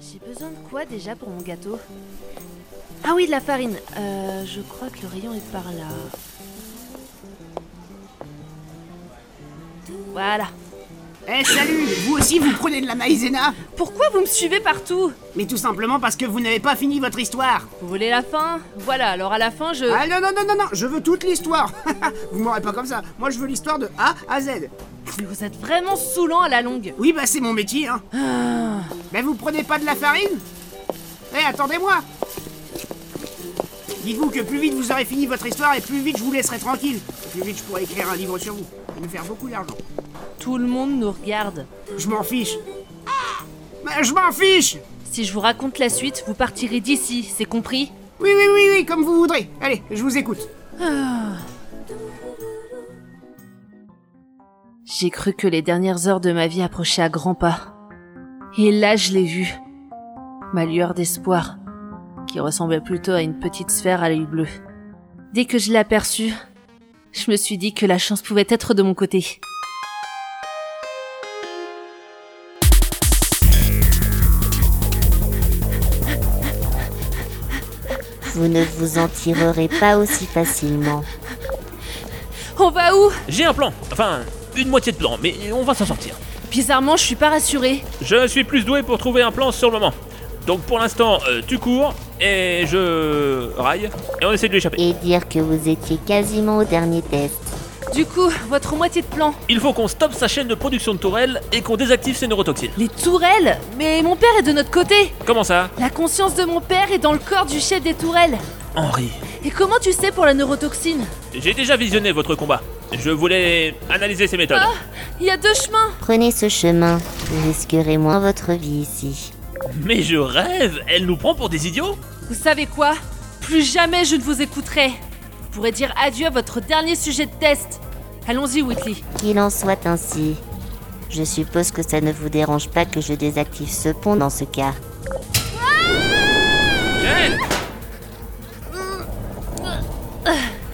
J'ai besoin de quoi déjà pour mon gâteau? Ah oui, de la farine. Euh, je crois que le rayon est par là. Voilà. Eh salut Vous aussi vous prenez de la maïzena Pourquoi vous me suivez partout? Mais tout simplement parce que vous n'avez pas fini votre histoire Vous voulez la fin? Voilà, alors à la fin, je... Ah non non non non non Je veux toute l'histoire Vous m'aurez pas comme ça Moi je veux l'histoire de A à Z Mais vous êtes vraiment saoulant à la longue. Oui bah c'est mon métier hein Ah. Mais vous prenez pas de la farine Eh attendez-moi Dites-vous que plus vite vous aurez fini votre histoire et plus vite je vous laisserai tranquille. Plus vite je pourrai écrire un livre sur vous et me faire beaucoup d'argent. Tout le monde nous regarde. Je m'en fiche. Mais je m'en fiche Si je vous raconte la suite, vous partirez d'ici, c'est compris? Oui oui oui oui comme vous voudrez. Allez, je vous écoute. J'ai cru que les dernières heures de ma vie approchaient à grands pas. Et là, je l'ai vu. Ma lueur d'espoir, qui ressemblait plutôt à une petite sphère à l'œil bleu. Dès que je l'ai aperçue, je me suis dit que la chance pouvait être de mon côté. Vous ne vous en tirerez pas aussi facilement. On va où? J'ai un plan, enfin une moitié de plan, mais on va s'en sortir. Bizarrement, je suis pas rassurée. Je suis plus doué pour trouver un plan sur le moment. Donc pour l'instant, euh, tu cours et je raille et on essaie de lui échapper. Et dire que vous étiez quasiment au dernier test. Du coup, votre moitié de plan. Il faut qu'on stoppe sa chaîne de production de tourelles et qu'on désactive ses neurotoxines. Les tourelles Mais mon père est de notre côté Comment ça? La conscience de mon père est dans le corps du chef des tourelles. Henri, Et comment tu sais pour la neurotoxine? J'ai déjà visionné votre combat. Je voulais analyser ses méthodes. Il y a deux chemins Prenez ce chemin, vous risquerez moins votre vie ici. Mais je rêve Elle nous prend pour des idiots Vous savez quoi? Plus jamais je ne vous écouterai. Vous pourrez dire adieu à votre dernier sujet de test. Allons-y, Whitley. Qu'il en soit ainsi. Je suppose que ça ne vous dérange pas que je désactive ce pont dans ce cas. Shell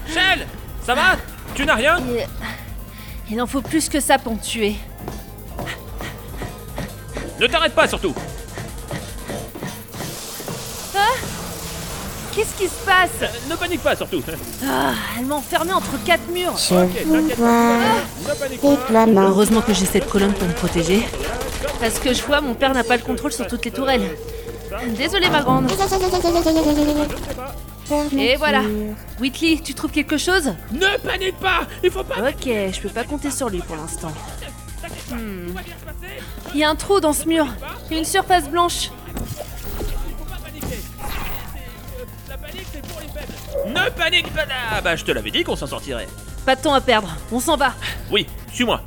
Shell Ça va? Tu n'as rien? Il... En faut plus que ça pour me tuer. Ne t'arrête pas surtout Qu'est-ce qui se passe Euh, Ne panique pas surtout Ah, Elle m'a enfermée entre quatre murs. Je vous vois. Heureusement que j'ai cette colonne pour me protéger. Parce que je vois, mon père n'a pas le contrôle sur toutes les tourelles. Désolée, ma grande. Et voilà. Whitley, tu trouves quelque chose? Ne panique pas Il faut pas Ok, je peux pas compter sur lui pour l'instant. Hmm. Il y a un trou dans ce mur. Il y a une surface blanche. Ne panique pas Ah bah je te l'avais dit qu'on s'en sortirait. Pas de temps à perdre. On s'en va. Oui, suis-moi.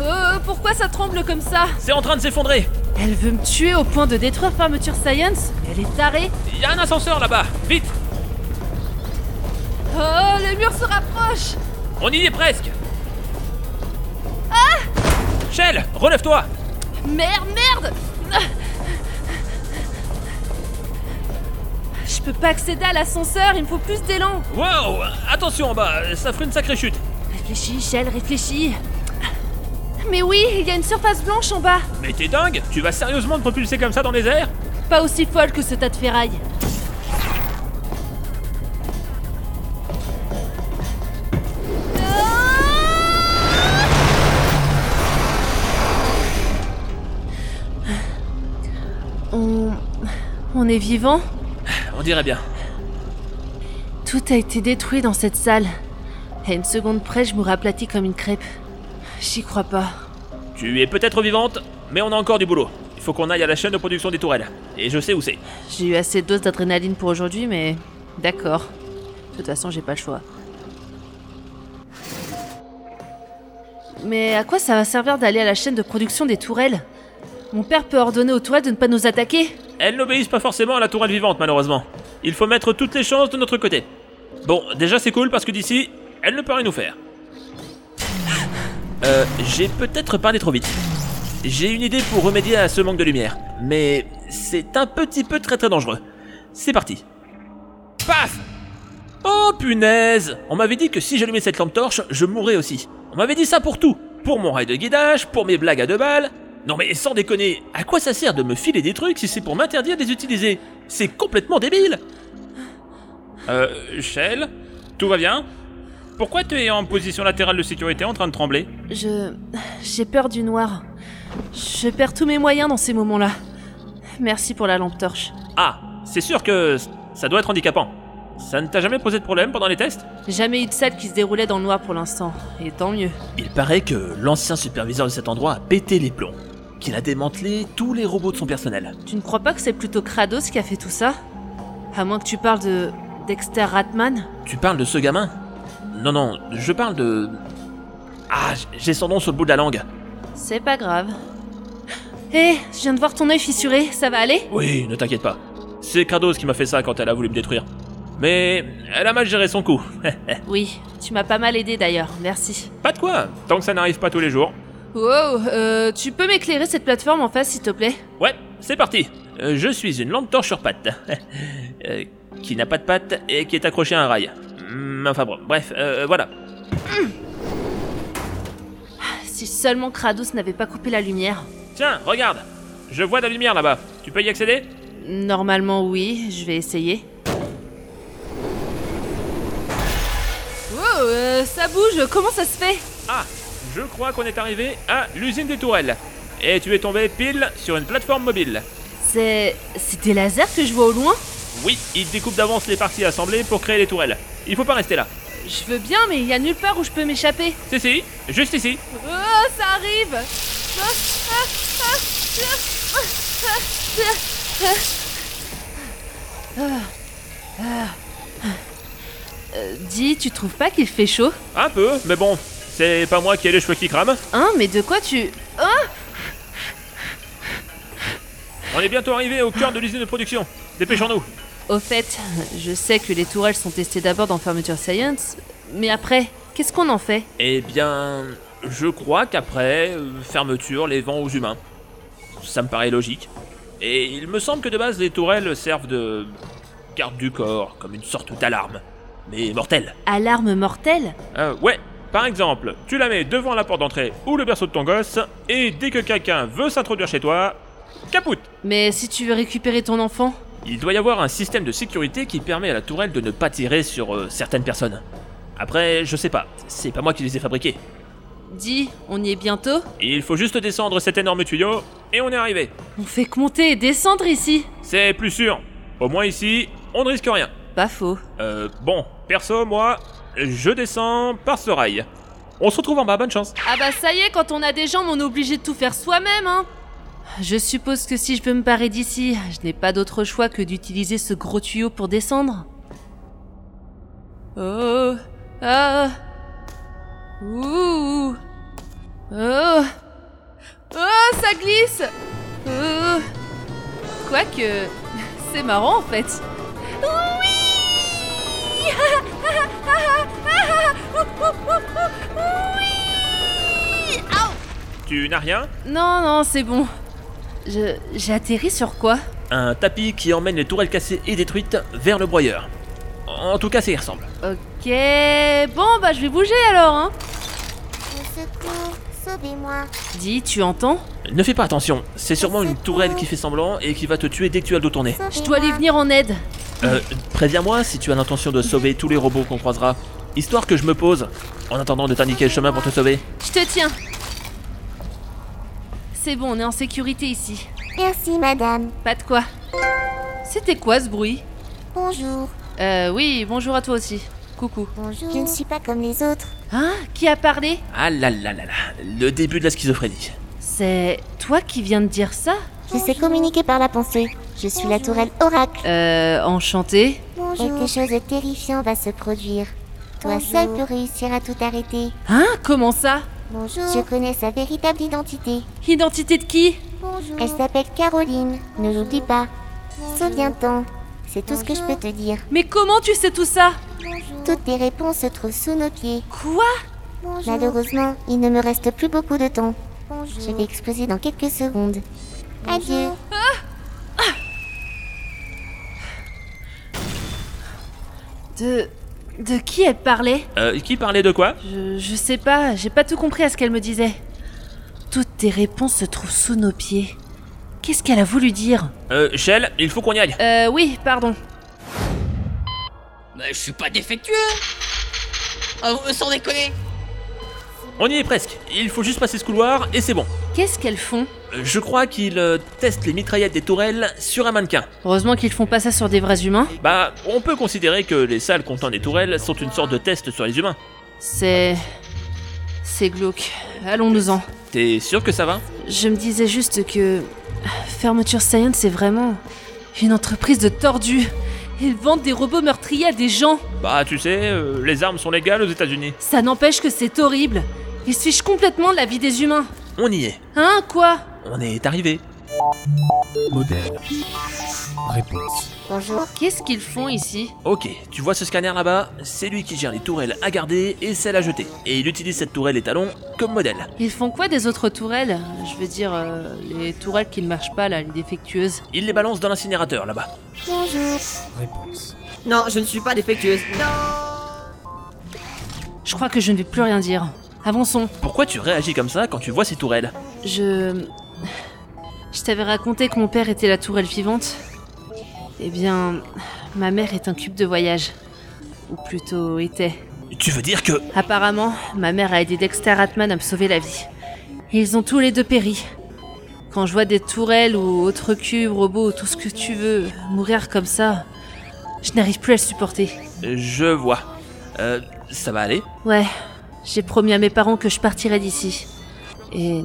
Euh, pourquoi ça tremble comme ça? C'est en train de s'effondrer. Elle veut me tuer au point de détruire Fermeture Science Elle est tarée Il y a un ascenseur là-bas. Vite Oh, les murs se rapprochent On y est presque. Ah Shell, relève-toi Merde, merde. Je peux pas accéder à l'ascenseur, il me faut plus d'élan Wow Attention en bas, ça ferait une sacrée chute. Réfléchis, Shell, réfléchis Mais oui, il y a une surface blanche en bas Mais t'es dingue Tu vas sérieusement te propulser comme ça dans les airs Pas aussi folle que ce tas de ferraille. On... On est vivant? On dirait bien. Tout a été détruit dans cette salle. À une seconde près, je me aplati comme une crêpe. J'y crois pas. Tu es peut-être vivante, mais on a encore du boulot. Il faut qu'on aille à la chaîne de production des tourelles. Et je sais où c'est. J'ai eu assez de doses d'adrénaline pour aujourd'hui, mais d'accord. De toute façon, j'ai pas le choix. Mais à quoi ça va servir d'aller à la chaîne de production des tourelles? Mon père peut ordonner aux tourelles de ne pas nous attaquer? Elles n'obéissent pas forcément à la tourelle vivante, malheureusement. Il faut mettre toutes les chances de notre côté. Bon, déjà c'est cool parce que d'ici, elle ne peut rien nous faire. Euh, j'ai peut-être parlé trop vite. J'ai une idée pour remédier à ce manque de lumière, mais c'est un petit peu très très dangereux. C'est parti. Paf Oh punaise On m'avait dit que si j'allumais cette lampe torche, je mourrais aussi. On m'avait dit ça pour tout. Pour mon rail de guidage, pour mes blagues à deux balles. Non mais sans déconner, à quoi ça sert de me filer des trucs si c'est pour m'interdire de les utiliser? C'est complètement débile Euh, Shell Tout va bien? Pourquoi tu es en position latérale de sécurité en train de trembler Je. J'ai peur du noir. Je perds tous mes moyens dans ces moments-là. Merci pour la lampe torche. Ah, c'est sûr que ça doit être handicapant. Ça ne t'a jamais posé de problème pendant les tests J'ai jamais eu de salle qui se déroulait dans le noir pour l'instant. Et tant mieux. Il paraît que l'ancien superviseur de cet endroit a pété les plombs. Qu'il a démantelé tous les robots de son personnel. Tu ne crois pas que c'est plutôt Kratos qui a fait tout ça? À moins que tu parles de. Dexter Ratman? Tu parles de ce gamin? Non, non, je parle de... Ah, j'ai son nom sur le bout de la langue. C'est pas grave. Hé, je viens de voir ton œil fissuré, ça va aller? Oui, ne t'inquiète pas. C'est Kratos qui m'a fait ça quand elle a voulu me détruire. Mais elle a mal géré son coup. Oui, tu m'as pas mal aidé d'ailleurs, merci. pas de quoi, tant que ça n'arrive pas tous les jours. Wow, euh, tu peux m'éclairer cette plateforme en face s'il te plaît? Ouais, c'est parti. Euh, je suis une lampe torche sur pattes. Euh, qui n'a pas de pattes et qui est accrochée à un rail. Hum, Enfin bon, bref, euh, voilà. Si seulement Kratos n'avait pas coupé la lumière. Tiens, regarde. Je vois de la lumière là-bas. Tu peux y accéder? Normalement oui, je vais essayer. Wow, euh, ça bouge, comment ça se fait? Ah, je crois qu'on est arrivé à l'usine des tourelles. Et tu es tombé pile sur une plateforme mobile. C'est... C'est des lasers que je vois au loin? Oui, il découpe d'avance les parties assemblées pour créer les tourelles. Il faut pas rester là. Je veux bien, mais il y a nulle part où je peux m'échapper. Si, si, juste ici. Oh, ça arrive. Euh, Dis, tu trouves pas qu'il fait chaud? Un peu, mais bon, c'est pas moi qui ai les cheveux qui crament. Hein, mais de quoi tu... Hein? On est bientôt arrivé au cœur de l'usine de production. Dépêchons-nous. Au fait, je sais que les tourelles sont testées d'abord dans Fermeture Science, mais après, qu'est-ce qu'on en fait? Eh bien, je crois qu'après, euh, fermeture les vend aux humains. Ça me paraît logique. Et il me semble que de base, les tourelles servent de garde du corps, comme une sorte d'alarme. Mais mortelle. Alarme mortelle? Euh, ouais, par exemple, tu la mets devant la porte d'entrée ou le berceau de ton gosse, et dès que quelqu'un veut s'introduire chez toi, capoute Mais si tu veux récupérer ton enfant Il doit y avoir un système de sécurité qui permet à la tourelle de ne pas tirer sur euh, certaines personnes. Après, je sais pas, c'est pas moi qui les ai fabriqués. Dis, on y est bientôt? Il faut juste descendre cet énorme tuyau, et on est arrivé. On fait que monter et descendre ici C'est plus sûr. Au moins ici, on ne risque rien. Pas faux. Euh, bon, perso, moi, je descends par ce rail. On se retrouve en bas, bonne chance. Ah bah ça y est, quand on a des jambes, on est obligé de tout faire soi-même, hein Je suppose que si je veux me barrer d'ici, je n'ai pas d'autre choix que d'utiliser ce gros tuyau pour descendre. Oh Ah Ouh Oh Oh, ça glisse Oh Quoique, c'est marrant en fait. Oui Oui Tu n'as rien? Non, non, c'est bon. Je... J'ai atterri sur quoi Un tapis qui emmène les tourelles cassées et détruites vers le broyeur. En tout cas, ça y ressemble. Ok... Bon, bah je vais bouger alors, hein. Au secours, sauvez-moi. Dis, tu entends Ne fais pas attention, c'est sûrement une tourelle qui fait semblant et qui va te tuer dès que tu as le dos tourné. Je dois aller venir en aide. Euh, préviens-moi si tu as l'intention de sauver tous les robots qu'on croisera. Histoire que je me pose, en attendant de t'indiquer le chemin pour te sauver. Je te tiens. C'est bon, on est en sécurité ici. Merci, madame. Pas de quoi. C'était quoi ce bruit? Bonjour. Euh, oui, bonjour à toi aussi. Coucou. Bonjour. Je ne suis pas comme les autres. Hein? Qui a parlé? Ah là là là là, le début de la schizophrénie. C'est toi qui viens de dire ça? Je sais communiquer par la pensée. Je suis la tourelle Oracle. Euh, enchanté. Quelque chose de terrifiant va se produire. Toi seul peux réussir à tout arrêter. Hein? Comment ça? Je connais sa véritable identité. Identité de qui? Elle s'appelle Caroline. Ne l'oublie pas. Souviens-t'en. C'est tout ce que je peux te dire. Mais comment tu sais tout ça? Toutes tes réponses se trouvent sous nos pieds. Quoi? Malheureusement, il ne me reste plus beaucoup de temps. Je vais exploser dans quelques secondes. Adieu. De... De qui elle parlait Euh, qui parlait de quoi je, je sais pas, j'ai pas tout compris à ce qu'elle me disait. Toutes tes réponses se trouvent sous nos pieds. Qu'est-ce qu'elle a voulu dire Euh, Shell, il faut qu'on y aille. Euh, oui, pardon. Mais je suis pas défectueux Ah, vous me sans déconner On y est presque. Il faut juste passer ce couloir et c'est bon. Qu'est-ce qu'elles font Euh, Je crois qu'ils euh, testent les mitraillettes des tourelles sur un mannequin. Heureusement qu'ils font pas ça sur des vrais humains. Bah, on peut considérer que les salles contenant des tourelles sont une sorte de test sur les humains. C'est. C'est glauque. Allons-nous-en. T'es sûr que ça va? Je me disais juste que. Fermeture Science, c'est vraiment. une entreprise de tordus. Ils vendent des robots meurtriers à des gens. Bah, tu sais, euh, les armes sont légales aux États-Unis. Ça n'empêche que c'est horrible. Ils se fichent complètement de la vie des humains. On y est. Hein, quoi? On est arrivé. Modèle. Réponse. Bonjour. Qu'est-ce qu'ils font ici? Ok, tu vois ce scanner là-bas? C'est lui qui gère les tourelles à garder et celles à jeter. Et il utilise cette tourelle étalon comme modèle. Ils font quoi des autres tourelles? Je veux dire, euh, les tourelles qui ne marchent pas, là, les défectueuses. Il les balance dans l'incinérateur là-bas. Bonjour. Réponse. Non, je ne suis pas défectueuse. Je crois que je ne vais plus rien dire. Avançons. Pourquoi tu réagis comme ça quand tu vois ces tourelles Je. Je t'avais raconté que mon père était la tourelle vivante. Eh bien, ma mère est un cube de voyage. Ou plutôt était. Tu veux dire que... Apparemment, ma mère a aidé Dexter Atman à me sauver la vie. Ils ont tous les deux péri. Quand je vois des tourelles ou autres cubes, robots, tout ce que tu veux, mourir comme ça, je n'arrive plus à le supporter. Je vois. Euh, ça va aller? Ouais, j'ai promis à mes parents que je partirais d'ici. Et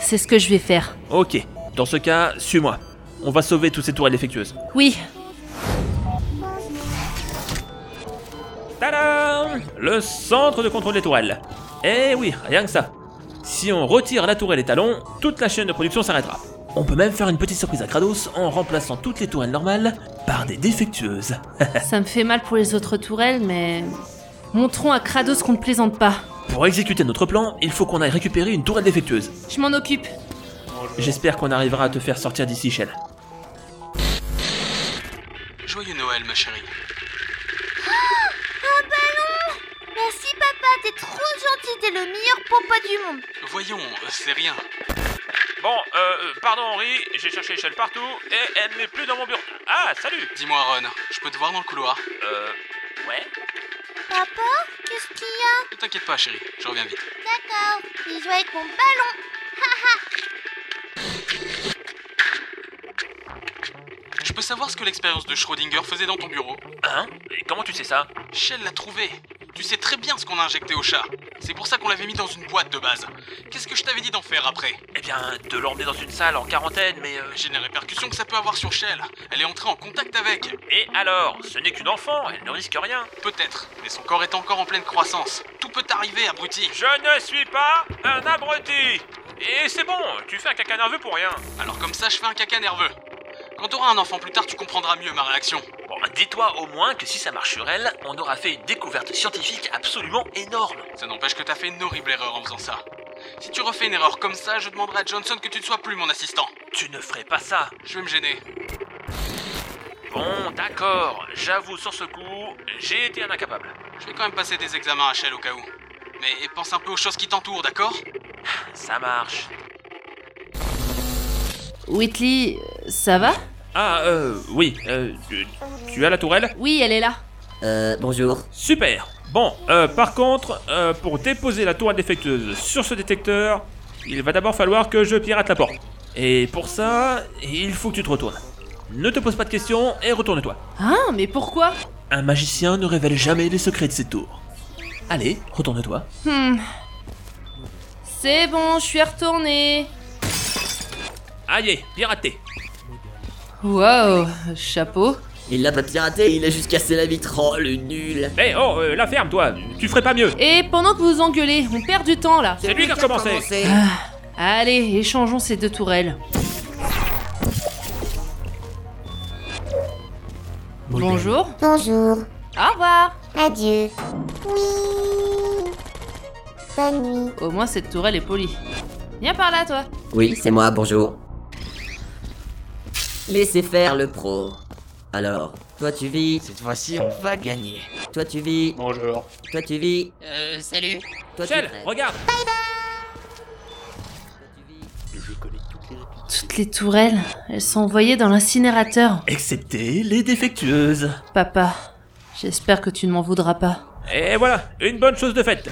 c'est ce que je vais faire. Ok. Dans ce cas, suis-moi. On va sauver toutes ces tourelles défectueuses. Oui, Tadam Le centre de contrôle des tourelles. Eh oui, rien que ça. Si on retire la tourelle étalon, toute la chaîne de production s'arrêtera. On peut même faire une petite surprise à Kratos en remplaçant toutes les tourelles normales par des défectueuses. ça me fait mal pour les autres tourelles, mais... Montrons à Kratos qu'on ne plaisante pas. Pour exécuter notre plan, il faut qu'on aille récupérer une tourelle défectueuse. Je m'en occupe. J'espère qu'on arrivera à te faire sortir d'ici, Shell. Joyeux Noël, ma chérie. Merci papa, t'es trop gentil, t'es le meilleur papa du monde. Voyons, c'est rien. Bon, euh, pardon Henri, j'ai cherché Shell partout et elle n'est plus dans mon bureau. Ah, salut Dis-moi, Ron, je peux te voir dans le couloir? Euh, ouais Papa, qu'est-ce qu'il y a? Ne t'inquiète pas, chérie, je reviens vite. D'accord, j'ai joué avec mon ballon. Je peux savoir ce que l'expérience de Schrödinger faisait dans ton bureau? Hein? Et comment tu sais ça? Shell l'a trouvé. Tu sais très bien ce qu'on a injecté au chat. C'est pour ça qu'on l'avait mis dans une boîte de base. Qu'est-ce que je t'avais dit d'en faire après? Eh bien, de l'emmener dans une salle en quarantaine, mais... euh, J'ai les répercussions que ça peut avoir sur Shell. Elle est entrée en contact avec. Et alors? Ce n'est qu'une enfant, elle ne risque rien. Peut-être, mais son corps est encore en pleine croissance. Tout peut arriver, abruti. Je ne suis pas un abruti Et c'est bon, tu fais un caca nerveux pour rien. Alors comme ça, je fais un caca nerveux. Quand t'auras un enfant plus tard, tu comprendras mieux ma réaction. Dis-toi au moins que si ça marche sur elle, on aura fait une découverte scientifique absolument énorme. Ça n'empêche que t'as fait une horrible erreur en faisant ça. Si tu refais une erreur comme ça, je demanderai à Johnson que tu ne sois plus mon assistant. Tu ne ferais pas ça. Je vais me gêner. Bon, d'accord, j'avoue sur ce coup, j'ai été un incapable. Je vais quand même passer des examens à Shell au cas où. Mais pense un peu aux choses qui t'entourent, d'accord? Ça marche. Whitley, ça va? Ah, euh, oui, euh, tu, tu as la tourelle? Oui, elle est là. Euh, bonjour. Super Bon, euh, par contre, euh, pour déposer la tourelle défectueuse sur ce détecteur, il va d'abord falloir que je pirate la porte. Et pour ça, il faut que tu te retournes. Ne te pose pas de questions et retourne-toi. Hein, mais pourquoi? Un magicien ne révèle jamais les secrets de ses tours. Allez, retourne-toi. Hmm. C'est bon, je suis retournée. Aïe, piraté Wow, chapeau. Il l'a pas piraté, il a juste cassé la vitre. Oh, le nul. Eh oh, euh, la ferme, toi Tu ferais pas mieux Et pendant que vous engueulez, on perd du temps là. C'est lui qui a recommencé Allez, échangeons ces deux tourelles. Bonjour. Bonjour. Au revoir. Adieu. Oui. Bonne nuit. Au moins cette tourelle est polie. Viens par là, toi. Oui, c'est moi, bonjour. Laissez faire le pro. Alors, toi tu vis, Cette fois-ci, on va gagner. toi tu vis, Bonjour. toi tu vis, Euh, salut. toi tu crèves. regarde Toutes les tourelles, elles sont envoyées dans l'incinérateur. Excepté les défectueuses. Papa, j'espère que tu ne m'en voudras pas. Et voilà, une bonne chose de faite.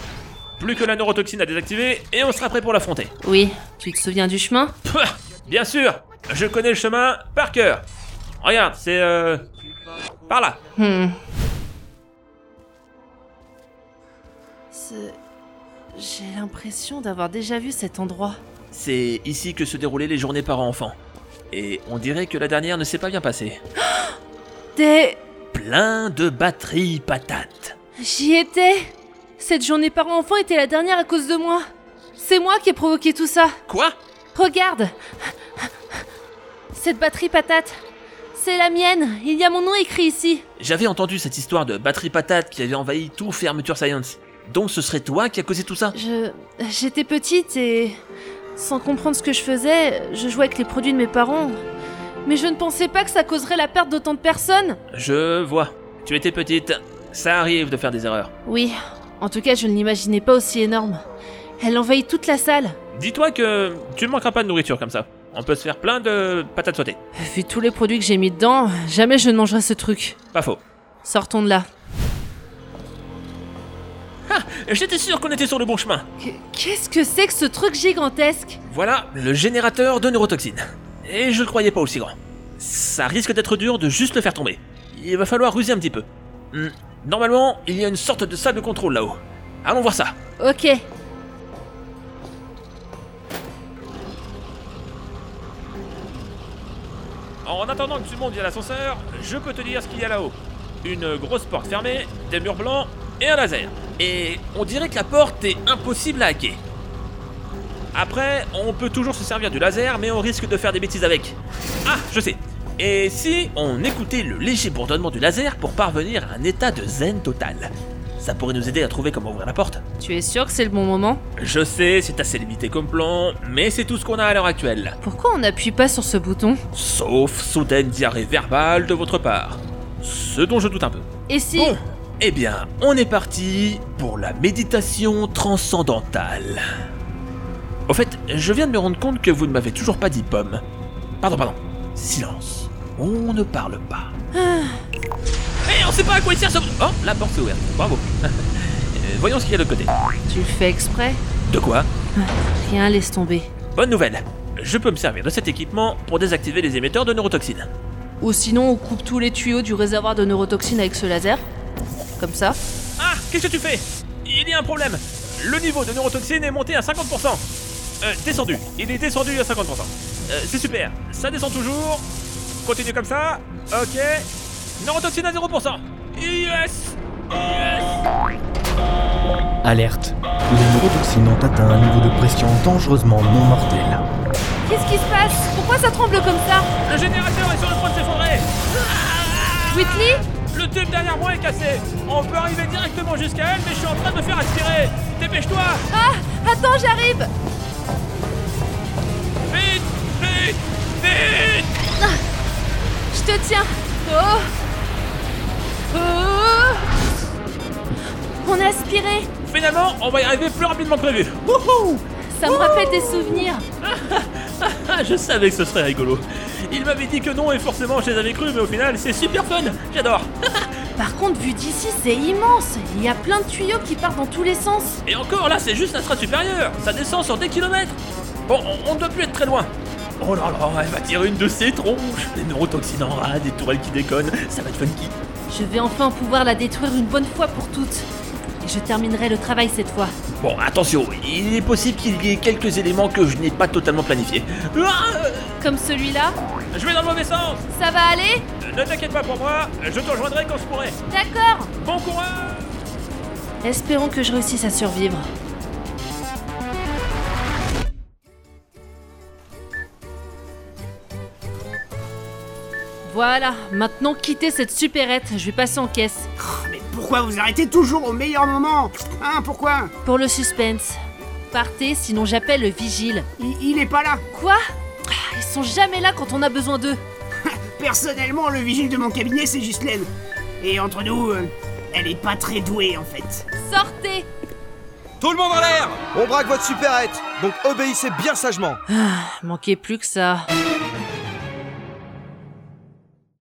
Plus que la neurotoxine à désactiver et on sera prêt pour l'affronter. Oui, tu te souviens du chemin? Pouah, Bien sûr, je connais le chemin par cœur. Regarde, c'est euh... par là. Hmm. C'est- J'ai l'impression d'avoir déjà vu cet endroit. C'est ici que se déroulaient les journées parents-enfants. Et on dirait que la dernière ne s'est pas bien passée. Des... Plein de batteries patates. J'y étais Cette journée parents-enfants était la dernière à cause de moi. C'est moi qui ai provoqué tout ça. Quoi? Regarde Cette batterie patate, c'est la mienne. Il y a mon nom écrit ici. J'avais entendu cette histoire de batterie patate qui avait envahi tout Fermeture Science. Donc ce serait toi qui a causé tout ça? Je... J'étais petite et... Sans comprendre ce que je faisais, je jouais avec les produits de mes parents. Mais je ne pensais pas que ça causerait la perte d'autant de personnes. Je vois. Tu étais petite. Ça arrive de faire des erreurs. Oui, en tout cas, je ne l'imaginais pas aussi énorme. Elle envahit toute la salle. Dis-toi que tu ne manqueras pas de nourriture comme ça. On peut se faire plein de patates sautées. Vu tous les produits que j'ai mis dedans, jamais je ne mangerai ce truc. Pas faux. Sortons de là. J'étais sûr qu'on était sur le bon chemin. Qu- Qu'est-ce que c'est que ce truc gigantesque? Voilà le générateur de neurotoxines. Et je le croyais pas aussi grand. Ça risque d'être dur de juste le faire tomber. Il va falloir ruser un petit peu. Hmm, Normalement, il y a une sorte de salle de contrôle là-haut. Allons voir ça. Ok. En attendant que tu montes via l'ascenseur, je peux te dire ce qu'il y a là-haut. Une grosse porte fermée, des murs blancs et un laser. Et on dirait que la porte est impossible à hacker. Après, on peut toujours se servir du laser, mais on risque de faire des bêtises avec. Ah, je sais. Et si on écoutait le léger bourdonnement du laser pour parvenir à un état de zen total? Ça pourrait nous aider à trouver comment ouvrir la porte. Tu es sûr que c'est le bon moment? Je sais, c'est assez limité comme plan, mais c'est tout ce qu'on a à l'heure actuelle. Pourquoi on n'appuie pas sur ce bouton? Sauf soudaine diarrhée verbale de votre part. Ce dont je doute un peu. Et si... Bon, eh bien, on est parti pour la méditation transcendantale. Au fait, je viens de me rendre compte que vous ne m'avez toujours pas dit pomme. Pardon, pardon. Silence. On ne parle pas. Eh, on sait pas à quoi il sert ce... Oh, la porte s'est ouverte. Bravo. Euh, Voyons ce qu'il y a de l'autre côté. Tu le fais exprès De quoi Rien, laisse tomber. Bonne nouvelle. Je peux me servir de cet équipement pour désactiver les émetteurs de neurotoxines. Ou sinon, on coupe tous les tuyaux du réservoir de neurotoxines avec ce laser. Comme ça. Ah, qu'est-ce que tu fais? Il y a un problème. Le niveau de neurotoxine est monté à 50%. Euh, descendu. Il est descendu à 50%. Euh, c'est super. Ça descend toujours. Continue comme ça. Ok. Neurotoxine à 0%. Yes Alerte. Les neurotoxines ont atteint un niveau de pression dangereusement non mortel. Qu'est-ce qui se passe? Pourquoi ça tremble comme ça? Le générateur est sur le point de s'effondrer. Whitley? Le tube derrière moi est cassé. On peut arriver directement jusqu'à elle, mais je suis en train de me faire aspirer. Dépêche-toi. Ah Attends, j'arrive Vite Vite Vite Je te tiens Oh Oh On a aspiré Finalement, on va y arriver plus rapidement que prévu. Wouhou Ça me rappelle des souvenirs Ah, je savais que ce serait rigolo. Il m'avait dit que non et forcément je les avais cru, mais au final c'est super fun. J'adore. Par contre, vu d'ici, c'est immense Il y a plein de tuyaux qui partent dans tous les sens Et encore là, c'est juste la strate supérieure. Ça descend sur des kilomètres. Bon, on, on ne doit plus être très loin. Oh là là, elle va tirer une de ses tronches. Des neurotoxines en rade, des tourelles qui déconnent. Ça va être funky. Je vais enfin pouvoir la détruire une bonne fois pour toutes. Et je terminerai le travail cette fois. Bon, attention, il est possible qu'il y ait quelques éléments que je n'ai pas totalement planifiés. Ah, Comme celui-là je vais dans le mauvais sens. Ça va aller Ne t'inquiète pas pour moi, je te rejoindrai quand je pourrai. D'accord Bon courage Espérons que je réussisse à survivre. Voilà, maintenant quittez cette supérette, je vais passer en caisse. Pourquoi vous arrêtez toujours au meilleur moment Hein, pourquoi? Pour le suspense. Partez, sinon j'appelle le vigile. il, il est pas là. Quoi? Ah, Ils sont jamais là quand on a besoin d'eux. Personnellement, le vigile de mon cabinet, c'est Ghislaine. Et entre nous, euh, elle est pas très douée en fait. Sortez Tout le monde en l'air On braque votre supérette, donc obéissez bien sagement. Manquait plus que ça.